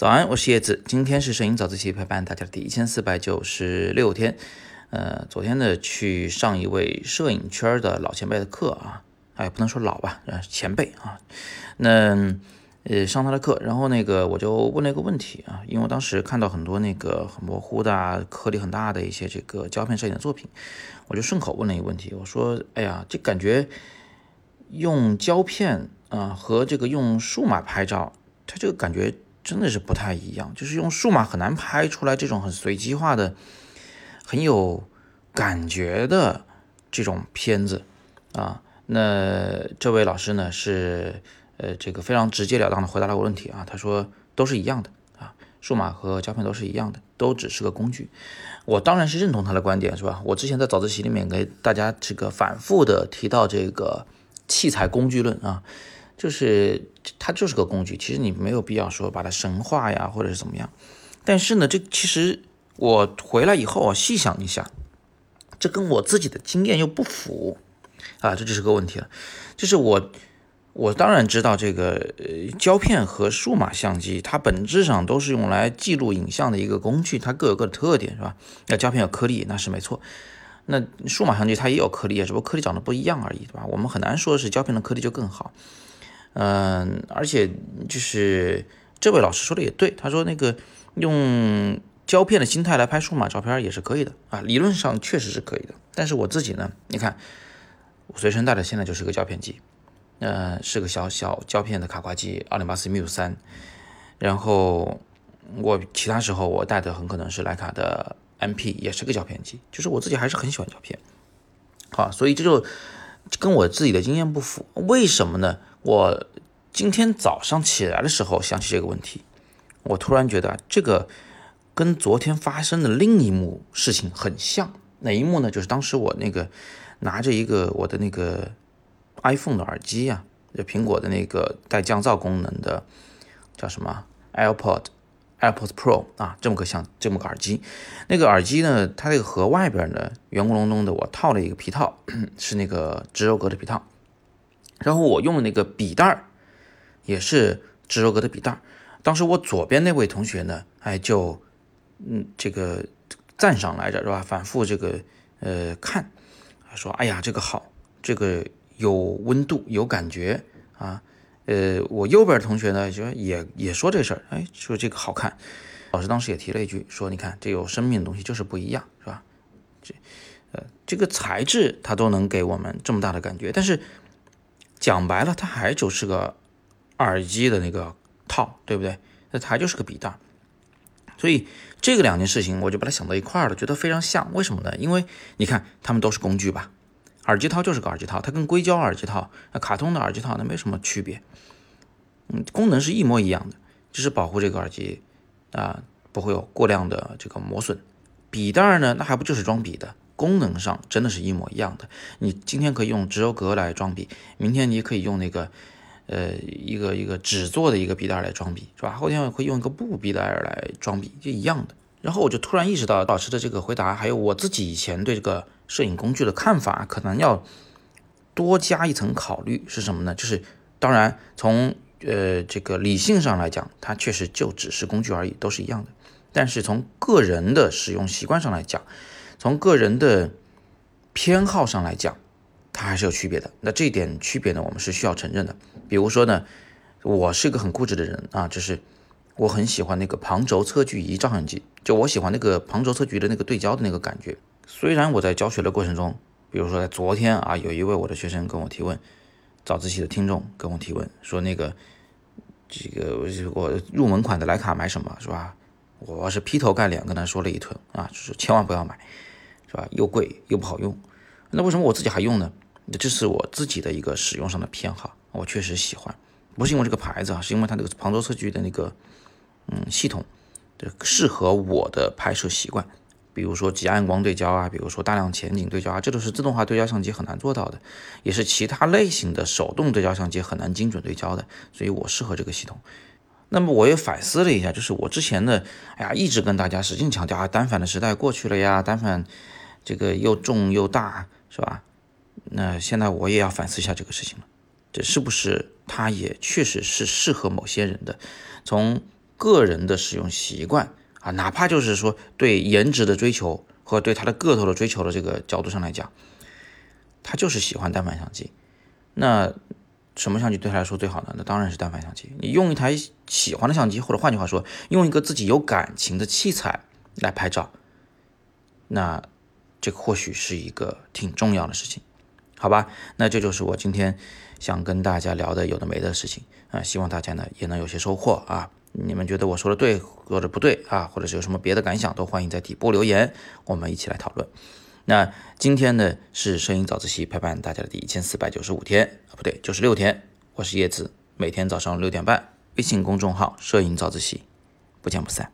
早安，我是叶子。今天是摄影早自习陪伴大家的第一千四百九十六天。呃，昨天呢去上一位摄影圈的老前辈的课啊，哎，不能说老吧，呃，前辈啊。那呃上他的课，然后那个我就问了一个问题啊，因为我当时看到很多那个很模糊的啊、颗粒很大的一些这个胶片摄影的作品，我就顺口问了一个问题，我说，哎呀，这感觉用胶片啊和这个用数码拍照，它这个感觉真的是不太一样，就是用数码很难拍出来这种很随机化的。很有感觉的这种片子啊，那这位老师呢是呃这个非常直截了当的回答了我问题啊，他说都是一样的啊，数码和胶片都是一样的，都只是个工具。我当然是认同他的观点，是吧？我之前在早自习里面给大家这个反复的提到这个器材工具论啊，就是它就是个工具，其实你没有必要说把它神化呀，或者是怎么样。但是呢，这其实。我回来以后啊，细想一下，这跟我自己的经验又不符啊，这就是个问题了。就是我，我当然知道这个胶片和数码相机，它本质上都是用来记录影像的一个工具，它各有各的特点，是吧？那胶片有颗粒，那是没错。那数码相机它也有颗粒，只不过颗粒长得不一样而已，对吧？我们很难说是胶片的颗粒就更好。嗯，而且就是这位老师说的也对，他说那个用。胶片的心态来拍数码照片也是可以的啊，理论上确实是可以的。但是我自己呢，你看我随身带的现在就是个胶片机，呃，是个小小胶片的卡挂机，二零八四 mu 三。然后我其他时候我带的很可能是徕卡的 MP，也是个胶片机。就是我自己还是很喜欢胶片，好，所以这就跟我自己的经验不符。为什么呢？我今天早上起来的时候想起这个问题，我突然觉得这个。跟昨天发生的另一幕事情很像，哪一幕呢？就是当时我那个拿着一个我的那个 iPhone 的耳机啊，就苹果的那个带降噪功能的，叫什么 AirPod AirPods Pro 啊，这么个像这么个耳机。那个耳机呢，它那个盒外边呢，圆咕隆咚的，我套了一个皮套，是那个植鞣革的皮套。然后我用的那个笔袋儿也是植鞣格的笔袋儿。当时我左边那位同学呢，哎就。嗯，这个赞赏来着是吧？反复这个呃看，说哎呀这个好，这个有温度有感觉啊。呃，我右边同学呢就也也说这事儿，哎说这个好看。老师当时也提了一句，说你看这有生命的东西就是不一样是吧？这呃这个材质它都能给我们这么大的感觉，但是讲白了它还就是个耳机的那个套，对不对？那它就是个笔袋。所以这个两件事情，我就把它想到一块儿了，觉得非常像。为什么呢？因为你看，它们都是工具吧。耳机套就是个耳机套，它跟硅胶耳机套、那卡通的耳机套那没什么区别。嗯，功能是一模一样的，就是保护这个耳机啊不会有过量的这个磨损。笔袋呢，那还不就是装笔的？功能上真的是一模一样的。你今天可以用植鞣革来装笔，明天你可以用那个。呃，一个一个纸做的一个笔袋来装笔，是吧？后天会用一个布笔袋来装笔，就一样的。然后我就突然意识到，老师的这个回答，还有我自己以前对这个摄影工具的看法，可能要多加一层考虑，是什么呢？就是当然从呃这个理性上来讲，它确实就只是工具而已，都是一样的。但是从个人的使用习惯上来讲，从个人的偏好上来讲。它还是有区别的，那这一点区别呢，我们是需要承认的。比如说呢，我是一个很固执的人啊，就是我很喜欢那个旁轴测距仪照相机，就我喜欢那个旁轴测距的那个对焦的那个感觉。虽然我在教学的过程中，比如说在昨天啊，有一位我的学生跟我提问，早自习的听众跟我提问说那个这个我入门款的徕卡买什么是吧？我是劈头盖脸跟他说了一顿啊，就是千万不要买，是吧？又贵又不好用。那为什么我自己还用呢？这是我自己的一个使用上的偏好，我确实喜欢，不是因为这个牌子啊，是因为它那个旁轴测距的那个嗯系统，适合我的拍摄习惯。比如说极暗光对焦啊，比如说大量前景对焦啊，这都是自动化对焦相机很难做到的，也是其他类型的手动对焦相机很难精准对焦的，所以我适合这个系统。那么我也反思了一下，就是我之前的，哎呀，一直跟大家使劲强调啊，单反的时代过去了呀，单反这个又重又大，是吧？那现在我也要反思一下这个事情了，这是不是它也确实是适合某些人的？从个人的使用习惯啊，哪怕就是说对颜值的追求和对它的个头的追求的这个角度上来讲，他就是喜欢单反相机。那什么相机对他来说最好呢？那当然是单反相机。你用一台喜欢的相机，或者换句话说，用一个自己有感情的器材来拍照，那这或许是一个挺重要的事情，好吧？那这就是我今天想跟大家聊的有的没的事情啊，希望大家呢也能有些收获啊。你们觉得我说的对或者不对啊，或者是有什么别的感想，都欢迎在底部留言，我们一起来讨论。那今天呢是摄影早自习陪伴大家的第一千四百九十五天啊，不对，九十六天。我是叶子，每天早上六点半，微信公众号“摄影早自习”，不见不散。